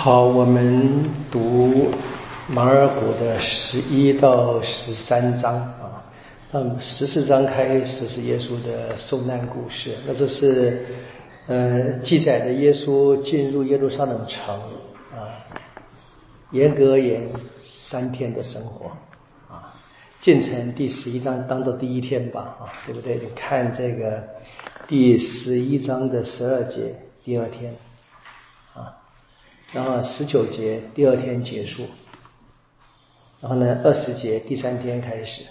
好，我们读马尔谷的十一到十三章啊。那十四章开始是耶稣的受难故事，那这是呃记载的耶稣进入耶路撒冷城啊，严格而言三天的生活啊。进城第十一章当做第一天吧啊，对不对？你看这个第十一章的十二节，第二天。然后十九节第二天结束，然后呢二十节第三天开始。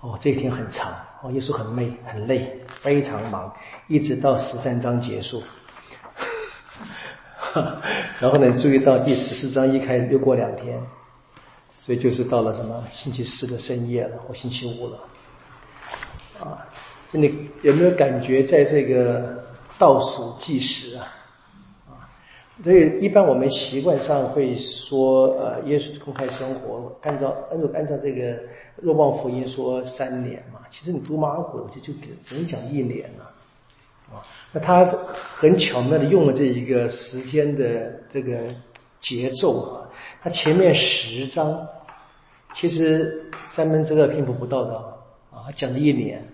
哦，这一天很长，哦，耶稣很累，很累，非常忙，一直到十三章结束。然后呢，注意到第十四章一开始又过两天，所以就是到了什么星期四的深夜了，或星期五了。啊，所以你有没有感觉在这个倒数计时啊？所以，一般我们习惯上会说，呃，耶稣公开生活，按照按照按照这个若望福音说三年嘛。其实你读马可，就就只能讲一年了，啊，那他很巧妙的用了这一个时间的这个节奏啊，他前面十章其实三分之二篇幅不到的啊，讲了一年，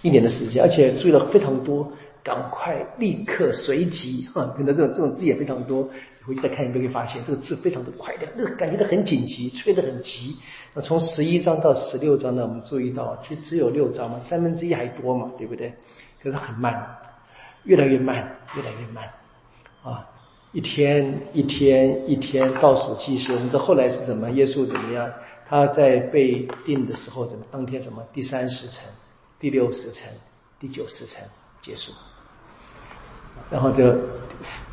一年的时间，而且注意了非常多。赶快，立刻，随即，哈，可能这种这种字也非常多。回去再看，你就会发现这个字非常的快的，那个感觉到很紧急，催得很急。那从十一章到十六章呢，我们注意到，其实只有六章嘛，三分之一还多嘛，对不对？可是很慢，越来越慢，越来越慢。啊，一天一天一天倒数计时。我们这后来是怎么？耶稣怎么样？他在被定的时候怎么？当天什么？第三十层，第六十层，第九十层结束。然后就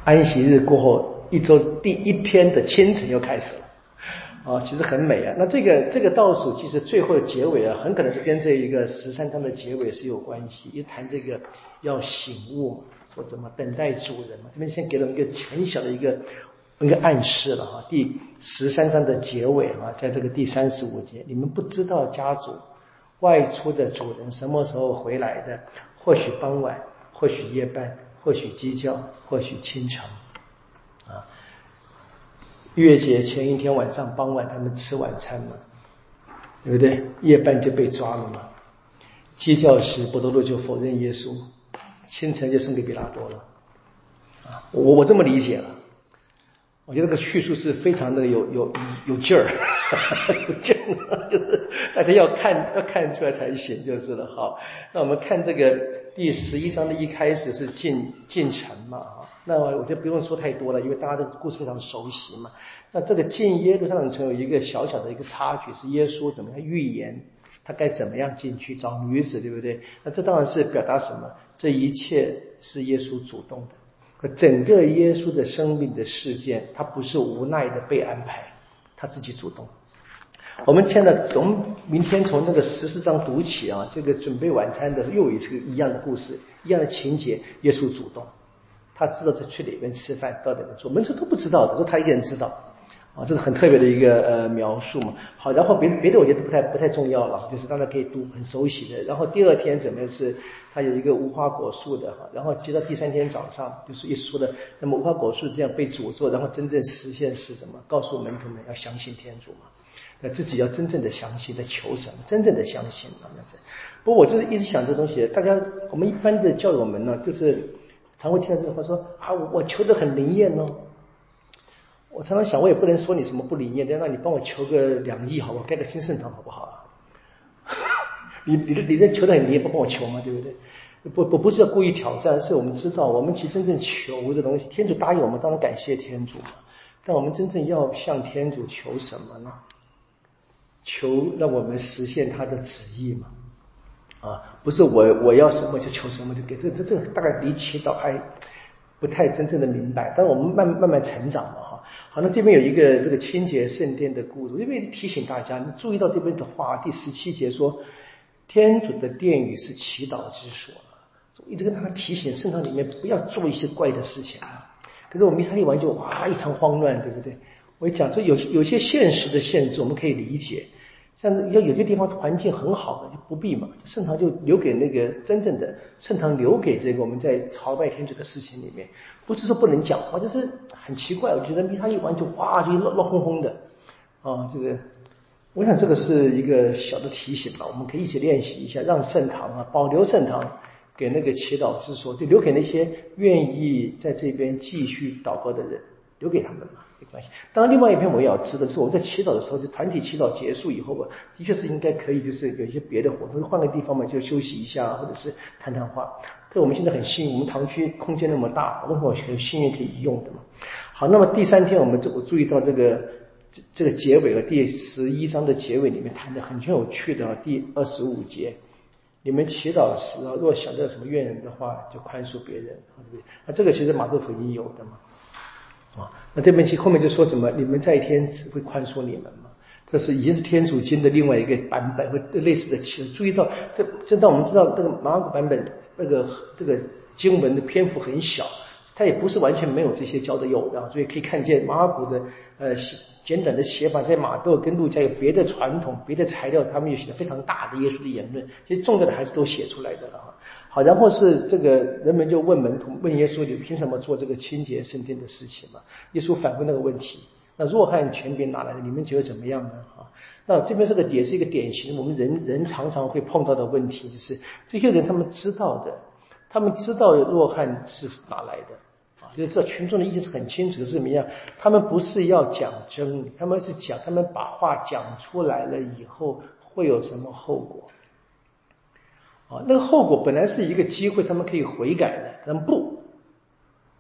安息日过后一周第一天的清晨又开始了，啊，其实很美啊。那这个这个倒数其实最后的结尾啊，很可能是跟这一个十三章的结尾是有关系。一谈这个要醒悟，说怎么等待主人嘛。这边先给了一个很小的一个一个暗示了哈。第十三章的结尾啊，在这个第三十五节，你们不知道家主外出的主人什么时候回来的，或许傍晚，或许夜半。或许鸡叫，或许清晨，啊，月节前一天晚上傍晚，他们吃晚餐嘛，对不对？夜半就被抓了嘛。鸡叫时，伯多禄就否认耶稣，清晨就送给比拉多了。啊，我我这么理解了。我觉得这个叙述是非常的有有有劲儿，有劲儿，就是大家要看要看出来才行，就是了。好，那我们看这个第十一章的一开始是进进城嘛，那我就不用说太多了，因为大家的故事非常熟悉嘛。那这个进耶路撒冷城有一个小小的一个插曲，是耶稣怎么样预言他该怎么样进去找女子，对不对？那这当然是表达什么？这一切是耶稣主动的。可整个耶稣的生命的事件，他不是无奈的被安排，他自己主动。我们现在从明天从那个十四章读起啊，这个准备晚餐的又一次一样的故事，一样的情节。耶稣主动，他知道在去哪边吃饭，到哪边做，门徒都不知道的，说他一个人知道。啊，这是很特别的一个呃描述嘛。好，然后别别的我觉得不太不太重要了，就是大家可以读很熟悉的。然后第二天怎么是？他有一个无花果树的哈，然后接到第三天早上，就是一说的，那么无花果树这样被诅咒，然后真正实现是什么？告诉门徒们要相信天主嘛，那自己要真正的相信，在求什么？真正的相信啊，那是。不过我就是一直想这东西，大家我们一般的教友们呢，就是常会听到这种话说啊，我求的很灵验哦。我常常想，我也不能说你什么不灵验，那你帮我求个两亿好不好？盖个新圣堂好不好？你你的你的求的你也不帮我求吗？对不对？不不不是故意挑战，是我们知道，我们其实真正求的东西，天主答应我们，当然感谢天主嘛。但我们真正要向天主求什么呢？求让我们实现他的旨意嘛？啊，不是我我要什么就求什么就给，这这这大概离祈祷还不太真正的明白。但我们慢慢慢成长嘛，哈。好，那这边有一个这个清洁圣殿的故事，这边提醒大家，你注意到这边的话，第十七节说。天主的殿宇是祈祷之所，一直跟他们提醒圣堂里面不要做一些怪的事情啊。可是我们弥撒一完就哇一团慌乱，对不对？我讲说有有些现实的限制我们可以理解，像要有些地方环境很好的就不必嘛，圣堂就留给那个真正的圣堂，留给这个我们在朝拜天主的事情里面，不是说不能讲话，就是很奇怪。我觉得弥撒一完就哇就乱乱哄哄的啊，这个我想这个是一个小的提醒吧，我们可以一起练习一下，让圣堂啊保留圣堂给那个祈祷之所，就留给那些愿意在这边继续祷告的人，留给他们嘛。没关系。当然，另外一篇我也要知的是，我在祈祷的时候，就团体祈祷结束以后吧，的确是应该可以，就是有一些别的活动，换个地方嘛，就休息一下，或者是谈谈话。对，我们现在很幸运，我们堂区空间那么大，我很很幸运可以用的嘛。好，那么第三天，我们就我注意到这个这这个结尾和第十一章的结尾里面谈的很有趣的第二十五节，你们祈祷时啊，若想到什么怨人的话，就宽恕别人，对不对？那这个其实马窦福音有的嘛。那这边其后面就说什么？你们在天只会宽恕你们吗？这是已经是天主经的另外一个版本，或类似的其实。注意到，这这当我们知道这个马可版本那个这个经文的篇幅很小。它也不是完全没有这些教的有的，所以可以看见马古的呃简短的写法，在马窦跟路加有别的传统、别的材料，他们又写的非常大的耶稣的言论，其实重要的还是都写出来的了哈。然后是这个人们就问门徒，问耶稣，你凭什么做这个清洁圣殿的事情嘛？耶稣反问那个问题，那若汉权柄哪来的？你们觉得怎么样呢？啊，那这边这个也是一个典型，我们人人常常会碰到的问题，就是这些人他们知道的，他们知道若汉是哪来的。啊就是这群众的意见是很清楚的，是怎么样？他们不是要讲真理，他们是讲他们把话讲出来了以后会有什么后果？啊，那个后果本来是一个机会，他们可以悔改的，他们不，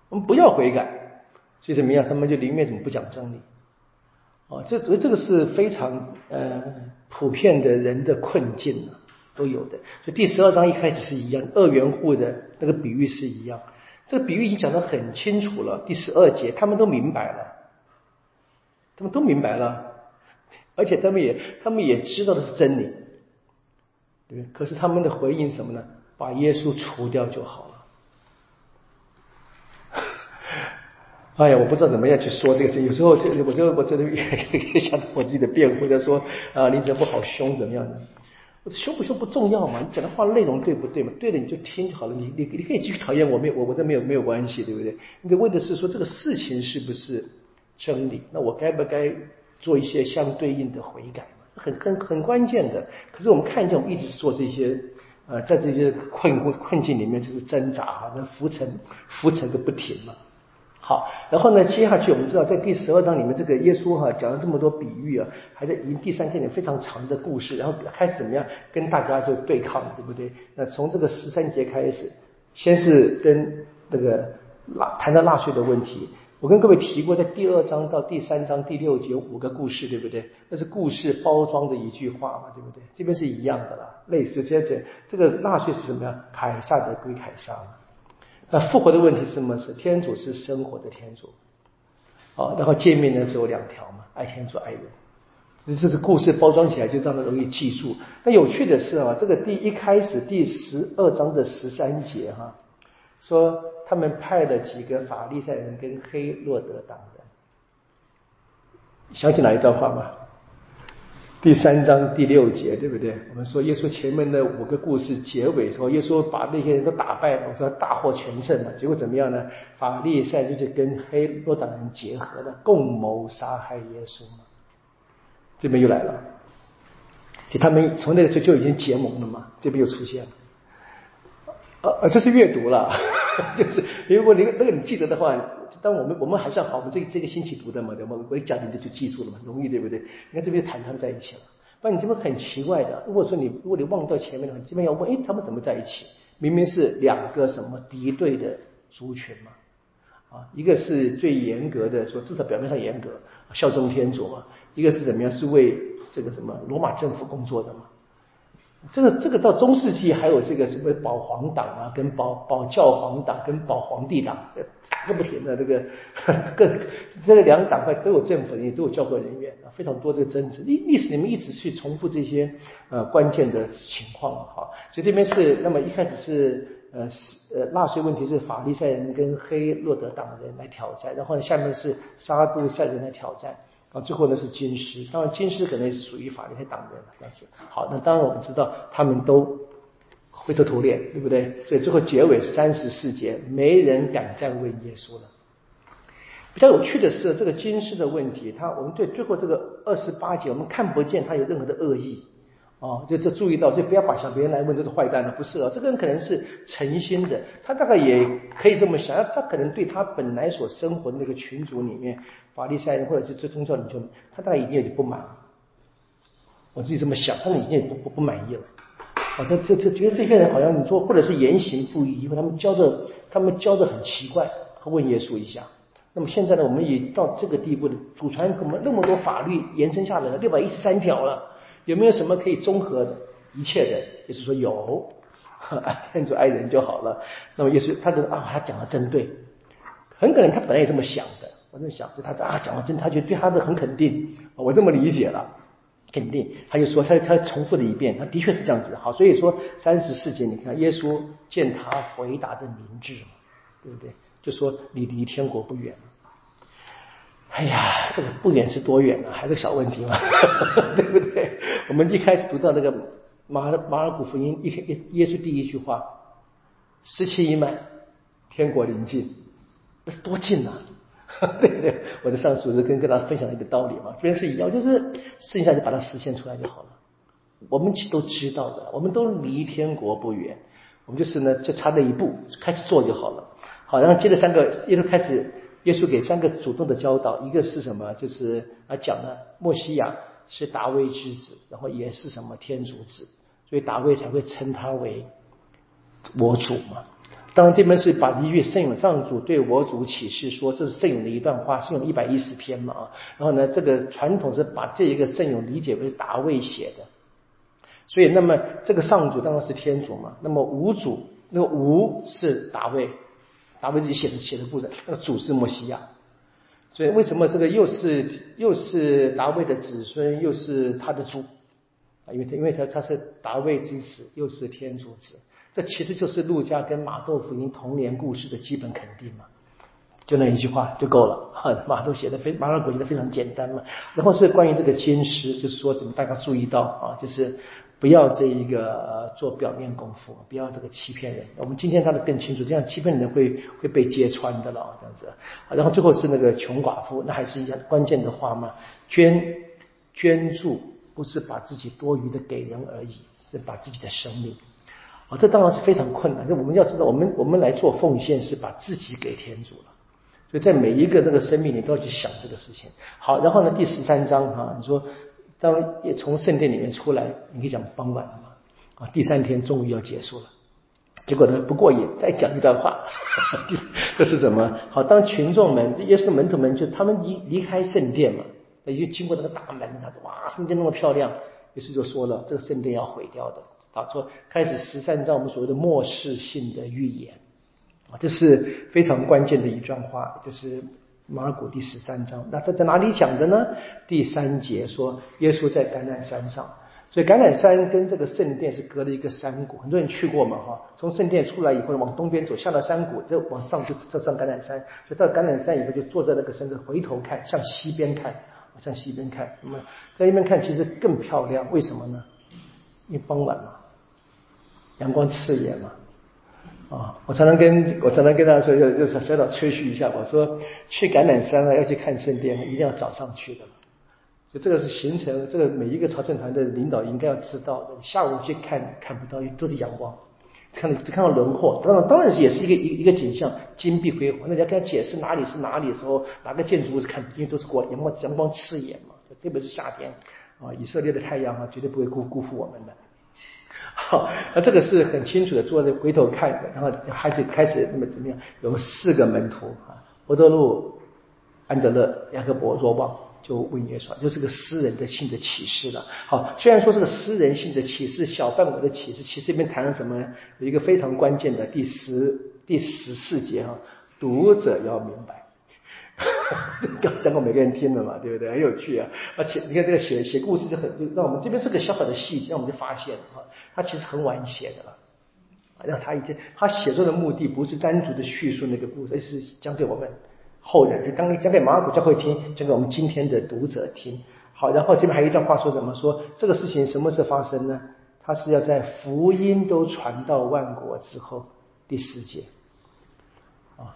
我们不要悔改，所以怎么样？他们就宁愿怎么不讲真理？啊，这所以这个是非常呃普遍的人的困境啊，都有的。所以第十二章一开始是一样，二元户的那个比喻是一样。这个比喻已经讲得很清楚了，第十二节他们都明白了，他们都明白了，而且他们也他们也知道的是真理，对可是他们的回应什么呢？把耶稣除掉就好了。哎呀，我不知道怎么样去说这个事。有时候这我这我这里也想我自己的辩护，他说啊，你怎么不好凶怎么样的？凶不凶不重要嘛，你讲的话内容对不对嘛？对了你就听就好了，你你你可以继续讨厌我，没有我我这没有没有关系，对不对？你得问的是说这个事情是不是真理？那我该不该做一些相对应的悔改？很很很关键的。可是我们看见我们一直是做这些呃，在这些困困境里面就是挣扎哈，那浮沉浮沉个不停嘛。好，然后呢，接下去我们知道，在第十二章里面，这个耶稣哈讲了这么多比喻啊，还在已经第三天里非常长的故事，然后开始怎么样跟大家就对抗，对不对？那从这个十三节开始，先是跟那个纳谈到纳税的问题。我跟各位提过，在第二章到第三章第六节五个故事，对不对？那是故事包装的一句话嘛，对不对？这边是一样的啦，类似。接着这个纳税是什么呀？凯撒的归凯撒。那复活的问题是什么？是天主是生活的天主，好，然后见面呢只有两条嘛，爱天主爱人。这是故事包装起来就这样的容易记住。那有趣的是啊，这个第一开始第十二章的十三节哈，说他们派了几个法利赛人跟黑洛德党人，想起哪一段话吗？第三章第六节，对不对？我们说耶稣前面的五个故事结尾时候，耶稣把那些人都打败了，我说大获全胜了。结果怎么样呢？法利赛就就跟黑洛党人结合了，共谋杀害耶稣嘛。这边又来了，就他们从那个时候就已经结盟了嘛。这边又出现了，呃呃，这是阅读了，就是如果你那个你记得的话。但我们我们还算好，我们这这个星期读的嘛，对吗？我一讲你就就记住了嘛，容易对不对？你看这边谈他们在一起了，不然你这边很奇怪的。如果说你如果你忘掉前面的话，你这边要问，哎，他们怎么在一起？明明是两个什么敌对的族群嘛，啊，一个是最严格的，说至少表面上严格效忠天主嘛，一个是怎么样，是为这个什么罗马政府工作的嘛。这个这个到中世纪还有这个什么保皇党啊，跟保保教皇党跟保皇帝党，这打个不停的这个各这个两个党派都有政府人员，都有教会人员啊，非常多这个争执。历历史里面一直去重复这些呃关键的情况哈。所以这边是那么一开始是呃是呃纳税问题是法利赛人跟黑洛德党人来挑战，然后下面是沙杜塞人来挑战。啊，最后呢是金师，当然金师可能也是属于法利赛党人这样子。好，那当然我们知道他们都灰头土脸，对不对？所以最后结尾三十四节，没人敢再问耶稣了。比较有趣的是，这个金师的问题，他我们对最后这个二十八节，我们看不见他有任何的恶意。哦，就这注意到，就不要把想别人来问这是坏蛋了，不是啊，这个人可能是诚心的，他大概也可以这么想，他可能对他本来所生活的那个群组里面，法利赛人或者是这宗教领袖，他大概已经有点不满，我自己这么想，他已经不不不满意了，啊，这这这觉得这些人好像你说，或者是言行不一，因为他们教的他们教的很奇怪，他问耶稣一下，那么现在呢，我们也到这个地步了，祖传我们那么多法律延伸下来了，六百一十三条了。有没有什么可以综合的一切的？耶稣说有，爱天主爱人就好了。那么耶稣他觉得啊，他讲的真对，很可能他本来也这么想的。我这么想，就他啊讲的真，他就对他的很肯定。我这么理解了，肯定。他就说他他重复了一遍，他的确是这样子。好，所以说三十四节，你看耶稣见他回答的明智嘛，对不对？就说你离天国不远。哎呀，这个不远是多远呢？还是小问题嘛，对不对？我们一开始读到那个马马尔谷福音，一耶耶稣第一句话：“十七已满，天国临近。”那是多近啊！对不对？我在上次是跟跟大家分享一个道理嘛，别人是一样，就是剩下就把它实现出来就好了。我们其实都知道的，我们都离天国不远，我们就是呢，就差那一步，开始做就好了。好，然后接着三个耶稣开始。耶稣给三个主动的教导，一个是什么？就是啊讲呢，墨西亚是大卫之子，然后也是什么天主子，所以大卫才会称他为我主嘛。当然这边是把一句圣咏上主对我主启示说，这是圣咏的一段话，圣咏一百一十篇嘛啊。然后呢，这个传统是把这一个圣咏理解为大卫写的，所以那么这个上主当然是天主嘛。那么无主，那个无是大卫。大卫自己写的写的故事，那个主是摩西亚，所以为什么这个又是又是大卫的子孙，又是他的主啊？因为他因为他他是大卫之子，又是天主子，这其实就是路加跟马窦福音童年故事的基本肯定嘛，就那一句话就够了。马窦写的非马尔谷写的非常简单嘛。然后是关于这个监师，就是说怎么大家注意到啊，就是。不要这一个做表面功夫，不要这个欺骗人。我们今天看得更清楚，这样欺骗人会会被揭穿的了，这样子。然后最后是那个穷寡妇，那还是一样关键的话嘛，捐捐助不是把自己多余的给人而已，是把自己的生命。啊，这当然是非常困难。那我们要知道，我们我们来做奉献是把自己给天主了。所以在每一个那个生命里都要去想这个事情。好，然后呢，第十三章哈，你说。当也从圣殿里面出来，你可以讲傍晚了嘛？啊，第三天终于要结束了，结果呢不过瘾，再讲一段话，这是什么？好，当群众们，耶稣的门徒们就他们离离开圣殿嘛，那就经过那个大门，他说哇，圣殿那么漂亮，耶稣就说了，这个圣殿要毁掉的，啊，说开始十三章我们所谓的末世性的预言，啊，这是非常关键的一段话，就是。马尔谷第十三章，那他在哪里讲的呢？第三节说，耶稣在橄榄山上，所以橄榄山跟这个圣殿是隔了一个山谷，很多人去过嘛，哈。从圣殿出来以后，往东边走，下了山谷，再往上就就上橄榄山。就到橄榄山以后，就坐在那个山上，回头看，向西边看，向西边看。那么在那边看，其实更漂亮，为什么呢？因为傍晚嘛，阳光刺眼嘛。啊，我常常跟我常常跟大家说，就就是小小吹嘘一下，我说去橄榄山啊，要去看圣殿，一定要早上去的。就这个是行程，这个每一个朝圣团的领导应该要知道的。下午去看看不到，都是阳光，看只看到轮廓。当然，当然是也是一个一一个景象，金碧辉煌。那你要跟他解释哪里是哪里的时候，哪个建筑物是看，因为都是光阳光阳光刺眼嘛，特别是夏天啊，以色列的太阳啊，绝对不会辜辜负我们的。好，那这个是很清楚的，坐着回头看，然后孩子开始那么怎么样？有四个门徒啊，伯多禄、安德勒、雅各伯、若望，就问耶稣，就是个私人的性的启示了。好，虽然说这个私人性的启示、小范围的启示，其实里面谈了什么？有一个非常关键的第十第十四节哈，读者要明白。刚讲过每个人听的嘛，对不对？很有趣啊！而且你看这个写写故事就很，就让我们这边是个小小的细节，我们就发现啊，他其实很晚写的了。让他已经他写作的目的不是单独的叙述那个故事，而是讲给我们后人，就刚刚讲给马尔谷教会听，讲给我们今天的读者听。好，然后这边还有一段话说怎么说？这个事情什么时候发生呢？他是要在福音都传到万国之后，第四节。啊，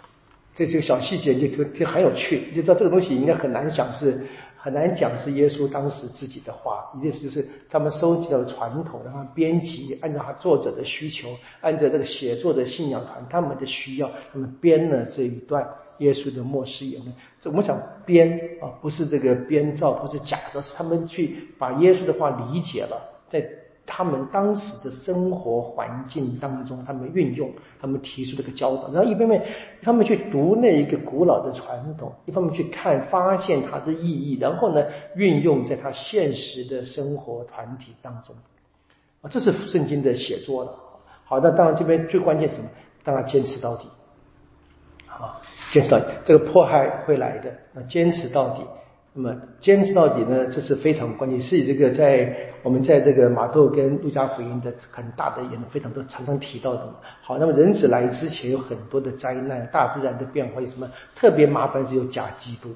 这几个小细节就就就很有趣，就知道这个东西应该很难讲是很难讲是耶稣当时自己的话，一定是是他们收集到的传统，然后编辑按照他作者的需求，按照这个写作的信仰团他们的需要，他们编了这一段。耶稣的末世言论，这我们讲编啊，不是这个编造，不是假的，是他们去把耶稣的话理解了，在他们当时的生活环境当中，他们运用，他们提出这个教导，然后一方面他们去读那一个古老的传统，一方面去看发现它的意义，然后呢运用在他现实的生活团体当中啊，这是圣经的写作了。好，那当然这边最关键是什么？当然坚持到底。啊，坚持到底，这个迫害会来的，那坚持到底。那么坚持到底呢，这是非常关键，是这个在我们在这个马窦跟路加福音的很大的言论，非常多常常提到的。好，那么人子来之前有很多的灾难，大自然的变化有什么特别麻烦？是有假基督。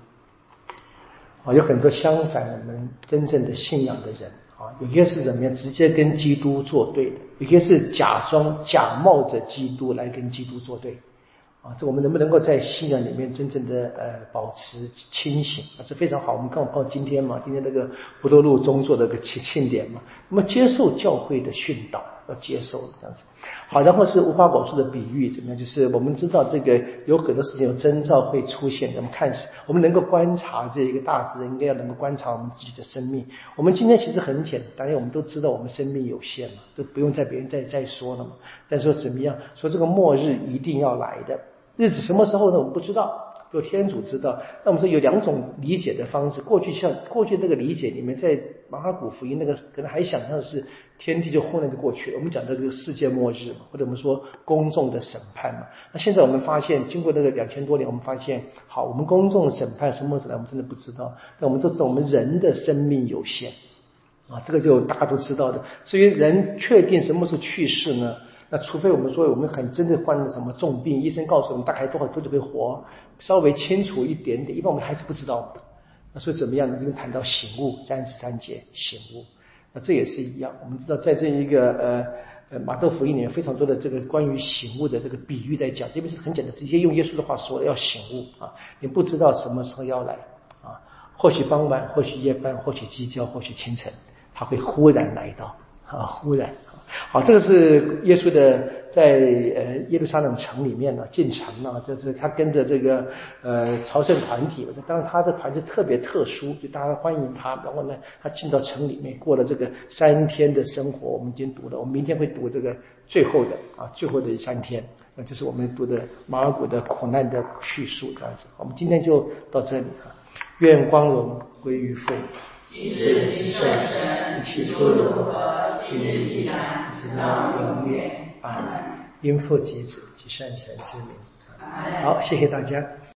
啊，有很多相反我们真正的信仰的人啊，有些是怎么样直接跟基督作对的，有些是假装假冒着基督来跟基督作对。啊，这我们能不能够在信仰里面真正的呃保持清醒啊？这非常好。我们刚好今天嘛，今天那个不多路中做的个庆庆典嘛，那么接受教会的训导，要接受这样子。好，然后是无花果树的比喻怎么样？就是我们知道这个有很多事情有征兆会出现，我们看，我们能够观察这一个大自然，应该要能够观察我们自己的生命。我们今天其实很简单，因为我们都知道我们生命有限嘛，都不用在别人再再说了嘛。但说怎么样？说这个末日一定要来的。日子什么时候呢？我们不知道，有天主知道。那我们说有两种理解的方式。过去像过去那个理解你们，在马尔谷福音那个可能还想象是天地就忽然就过去了。我们讲这个世界末日嘛，或者我们说公众的审判嘛。那现在我们发现，经过那个两千多年，我们发现，好，我们公众审判什么时候来，我们真的不知道。但我们都知道，我们人的生命有限啊，这个就大家都知道的。至于人确定什么时候去世呢？那除非我们说我们很真的患了什么重病，医生告诉我们大概多少多久会活，稍微清楚一点点，一般我们还是不知道。那所以怎么样呢？因为谈到醒悟，三十三节醒悟，那这也是一样。我们知道在这一个呃呃马窦福音里面非常多的这个关于醒悟的这个比喻在讲，这边是很简单，直接用耶稣的话说要醒悟啊，你不知道什么时候要来啊，或许傍晚，或许夜半，或许鸡叫，或许清晨，他会忽然来到啊，忽然。好，这个是耶稣的在呃耶路撒冷城里面呢进城呢，就是他跟着这个呃朝圣团体，当然他的团是特别特殊，就大家欢迎他，然后呢他进到城里面过了这个三天的生活，我们已经读了，我们明天会读这个最后的啊最后的三天，那就是我们读的马尔谷的苦难的叙述这样子，我们今天就到这里啊，愿光荣归于父。一日即圣神，起初如何，今日依然，直到永远。啊，应父及子及圣神之名。好，谢谢大家。